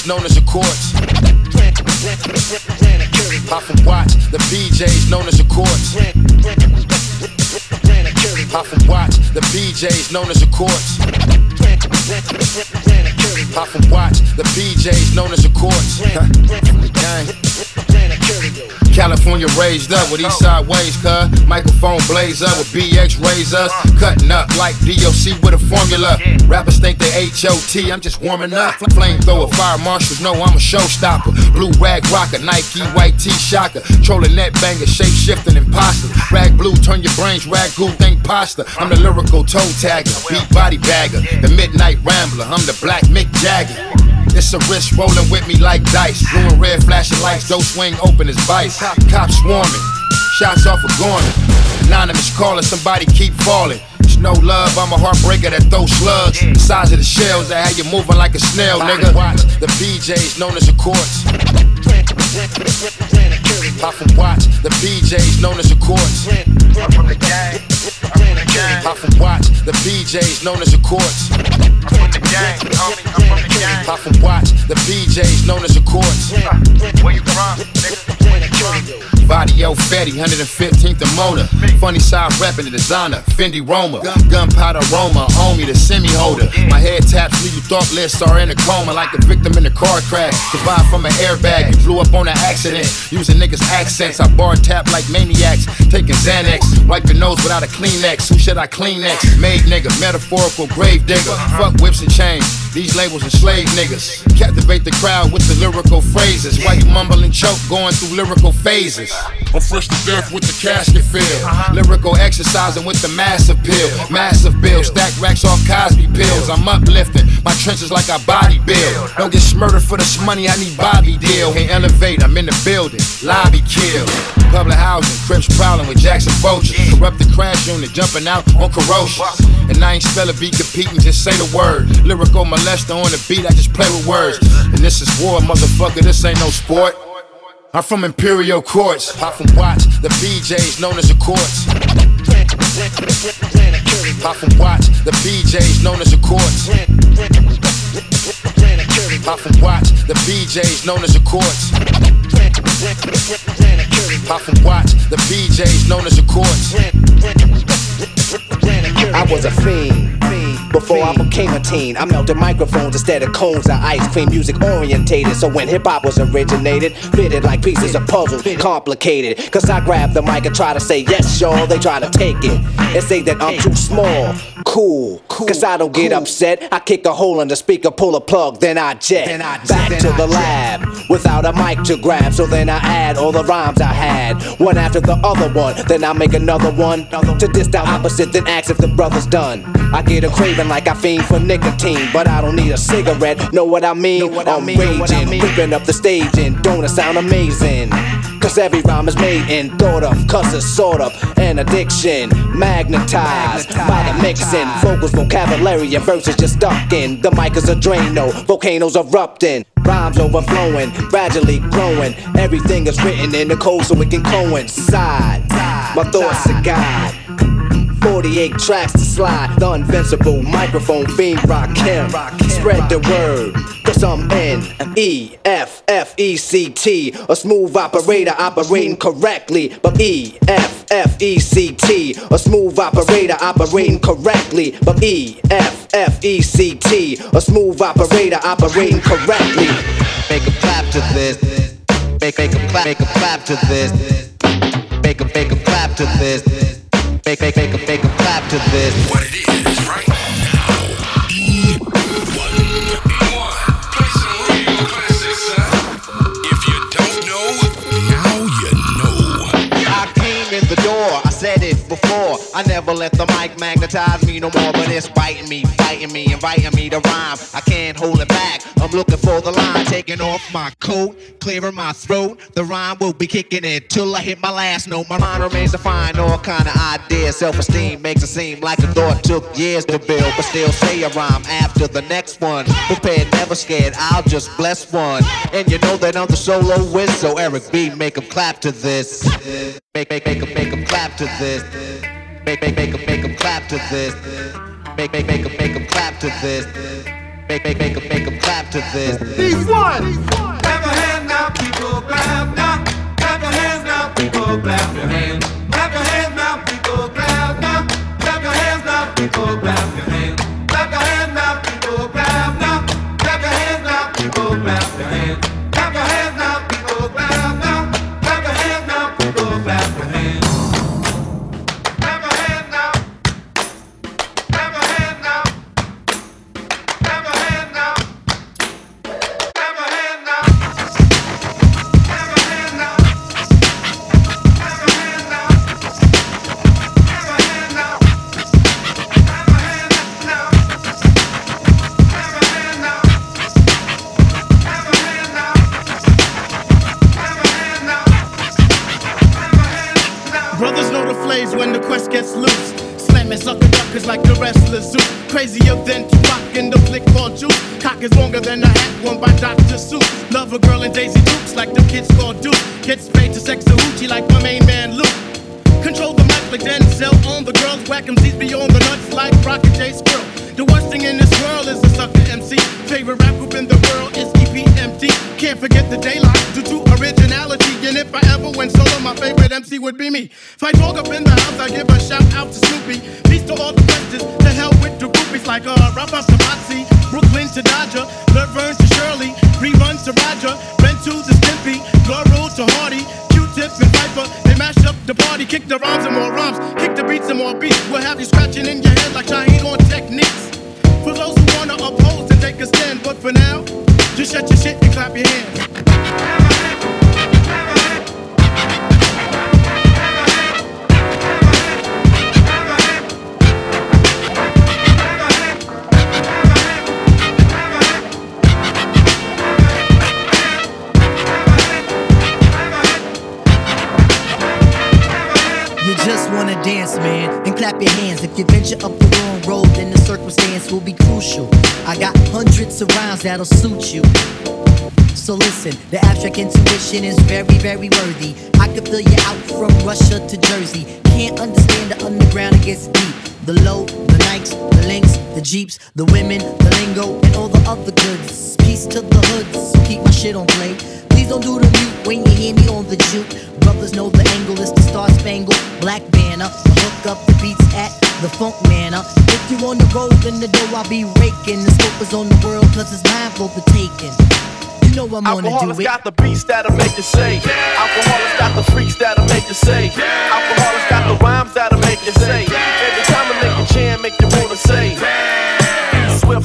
PJs known as the courts. Pop from watch, the PJs known as the courts. Pop from watch, the PJs known as the courts. Pop from watch, the PJs known as the courts. California raised up with east side ways, cuz. Microphone blaze up with BX raise us. Cutting up like DOC with a formula. Rappers think they HOT, I'm just warming up. Flamethrower, fire marshals know I'm a showstopper. Blue rag rocker, Nike, white tee shocker. Trolling that banger, shape shifting imposter. Rag blue, turn your brains rag goo, think pasta. I'm the lyrical toe tagger, beat body bagger. The midnight rambler, I'm the black Mick Jagger. It's a wrist rolling with me like dice. Blue and red flashing lights, don't swing open as vice. Cops swarming, shots off a Gorman. Anonymous calling, somebody keep falling. It's no love, I'm a heartbreaker that throws slugs. The size of the shells that have you moving like a snail, nigga. The PJ's known as the courts. Pop from watch, the PJ's known as the courts. I'm from the gang. I'm from the gang. Pop watch, the PJ's known as the courts. I'm from the gang, homie. I'm from the gang. Pop from watch, the PJ's known as the courts. Where you from, nigga? Vadio Fetty, 115th the motor. Funny side rapping the designer, Fendi Roma. Gunpowder Roma, me, the semi holder. My head taps, leave you thoughtless or in a coma like the victim in a car crash. Survived from an airbag, you blew up on an accident. Using niggas' accents, I bar tap like maniacs. Taking Xanax, wipe your nose without a Kleenex. Who should I Kleenex? Made nigga, metaphorical grave digger. Fuck whips and chains. These labels slave niggas. Captivate the crowd with the lyrical phrases. While you mumble and choke, going through lyrical phases. I'm fresh to death with the casket feel. Lyrical exercising with the massive pill. Massive bill, stack racks off Cosby pills. I'm uplifting my trenches like I body build. Don't get smurdered for this money, I need Bobby deal. Can't elevate, I'm in the building. Lobby kill. Public housing, Crips prowling with Jackson vultures. Corrupt the crash unit, jumping out on corrosion. And I ain't spell beat competing, just say the word. Lyrical molester on the beat, I just play with words. And this is war, motherfucker, this ain't no sport. I'm from Imperial Courts. Pop from Watch, the PJ's known as the courts. Pop from Watch, the PJ's known as the courts. Pop from Watch, the PJ's known as the courts. Pop from Watch, the PJ's known as the courts. I was a fiend before I became a teen. I melted microphones instead of cones of ice cream, music orientated. So when hip hop was originated, fitted like pieces of puzzles, complicated. Cause I grab the mic and try to say yes, y'all. They try to take it and say that I'm too small. Cool, cause I don't get upset. I kick a hole in the speaker, pull a plug, then I jet. Back to the lab without a mic to grab. So then I add all the rhymes I had, one after the other one. Then I make another one to diss the opposite, then ask if the brother's done. I get a craving like I fiend for nicotine, but I don't need a cigarette. Know what I mean? Know what I'm I mean, raging, I mean. ripping up the stage, and don't it sound amazing? Cause every rhyme is made and thought of, cause it's sort of an addiction. Magnetized, Magnetized by the mixing. Vocals, vocabulary, and verses just stuck in. The mic is a Drano, volcanoes erupting. Rhymes overflowing, gradually growing. Everything is written in the code so it can coincide. My thoughts are God. 48 tracks to slide. The invincible microphone fiend rock him. Spread the word. Cause I'm N E F F E C T. A smooth operator operating correctly. But E F F E C T. A smooth operator operating correctly. But E F F E C T. A smooth operator operating correctly. Make a clap to this. Make, make a clap, make a clap to this. Make a, make a clap to this. Make, make, make, a, make a clap to this. What it is right let the mic magnetize me no more, but it's biting me, fighting me, inviting me to rhyme. I can't hold it back. I'm looking for the line, taking off my coat, clearing my throat. The rhyme will be kicking in till I hit my last note. My mind remains defined, all kind of ideas. Self-esteem makes it seem like a thought took years to build, but still say a rhyme after the next one. Prepared, never scared, I'll just bless one. And you know that I'm the solo whiz, so Eric B, make 'em clap to this. Make, make, make 'em, make 'em clap to this. Make, make, make 'em, make 'em clap to this. Make, make, make 'em, make 'em clap to this. Make, make, make 'em, make 'em clap to this. Clap your hands now, people, clap now. Clap your hands now, people, clap your hands. Crazier than Tupac in the flick called Juice. Cock is longer than a hat worn by Dr. Seuss. Love a girl in Daisy Dukes like the kids called Duke. Kids paid to sex a hoochie like my main man Luke. Control the mic like Denzel on the girls. Whack 'em Z's beyond the nuts like Rocky J Squirrel. The worst thing in this world is a sucker MC. Favorite rap group in the world is EPMD. Can't forget the daylight due to originality. And if I ever went solo, my favorite MC would be me. If I talk up in the house, I give a shout out to Snoopy. Peace to all the questions. To hell with the groupies like uh, to Moxie, Brooklyn to Dodger, Laverne to Shirley, Rerun to Roger, Ren to the Stimpy, Laurel to Hardy, Q-Tip and Viper. They mash up the party, kick the rhymes and more rhymes, kick the beats and more beats. We'll have you scratching in your head like Shaheed on Technics. For those who wanna oppose and take a stand, but for now, just shut your shit and clap your hands. Rhymes that'll suit you. So listen, the abstract intuition is very, very worthy. I could fill you out from Russia to Jersey. Can't understand the underground, it gets deep. The low, the Nikes, the links, the Jeeps, the women, the lingo, and all the other goods. Peace to the hoods, so keep my shit on play. Please don't do the mute when you hear me on the juke. Brothers know the angle is the Star Spangled Black Banner. Hook up the beats at the Funk Manor. If you on the road, then the dough I'll be raking. The scope is on the world, cause it's mine for the taking. You know I'm gonna Alkaholiks do it. got the beats that'll make you say. Alkaholiks got the freaks that'll make you say. Alkaholiks got the rhymes that'll make you say. Every time I make a jam, make you wanna say.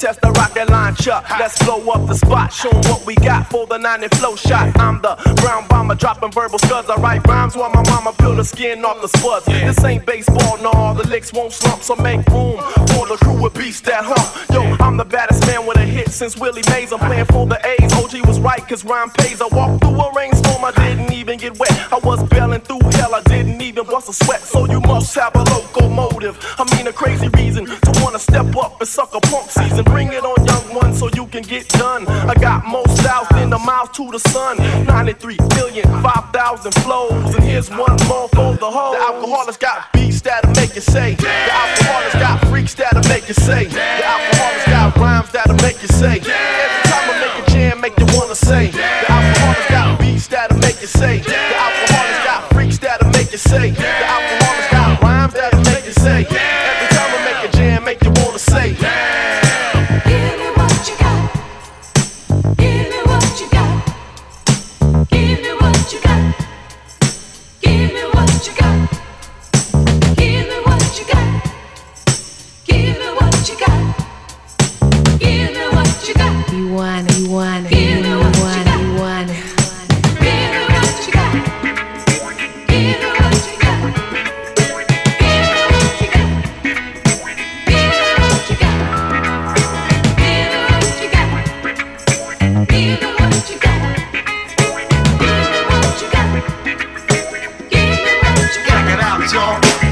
Test the rocket launcher. Let's blow up the spot. Show 'em what we got for the 90 flow shot. I'm the brown bomber dropping verbal scuds. I write rhymes while my mama peel the skin off the spuds. This ain't baseball, no. The licks won't slump, so make room for the crew with beats that hump. Yo, I'm the baddest man with a hit since Willie Mays. I'm playing for the A's. OG was right, cause rhyme pays. I walked through a rainstorm, I didn't even get wet. I was bailing through hell, I didn't even bust a sweat. So you must have a locomotive. I mean, a crazy reason wanna step up punk season. Bring it on, young one, so you can get done. I got more styles than the mouth to the sun. 93 million, 5,000 flows. And here's one more for the whole. The Alkaholiks got beats that'll make you say. The Alkaholiks got freaks that'll make you say. The Alkaholiks got rhymes that'll make you say. Every time I make a jam, make you wanna say. The Alkaholiks got beats that'll make you say. The Alkaholiks got freaks that'll make you say. y'all.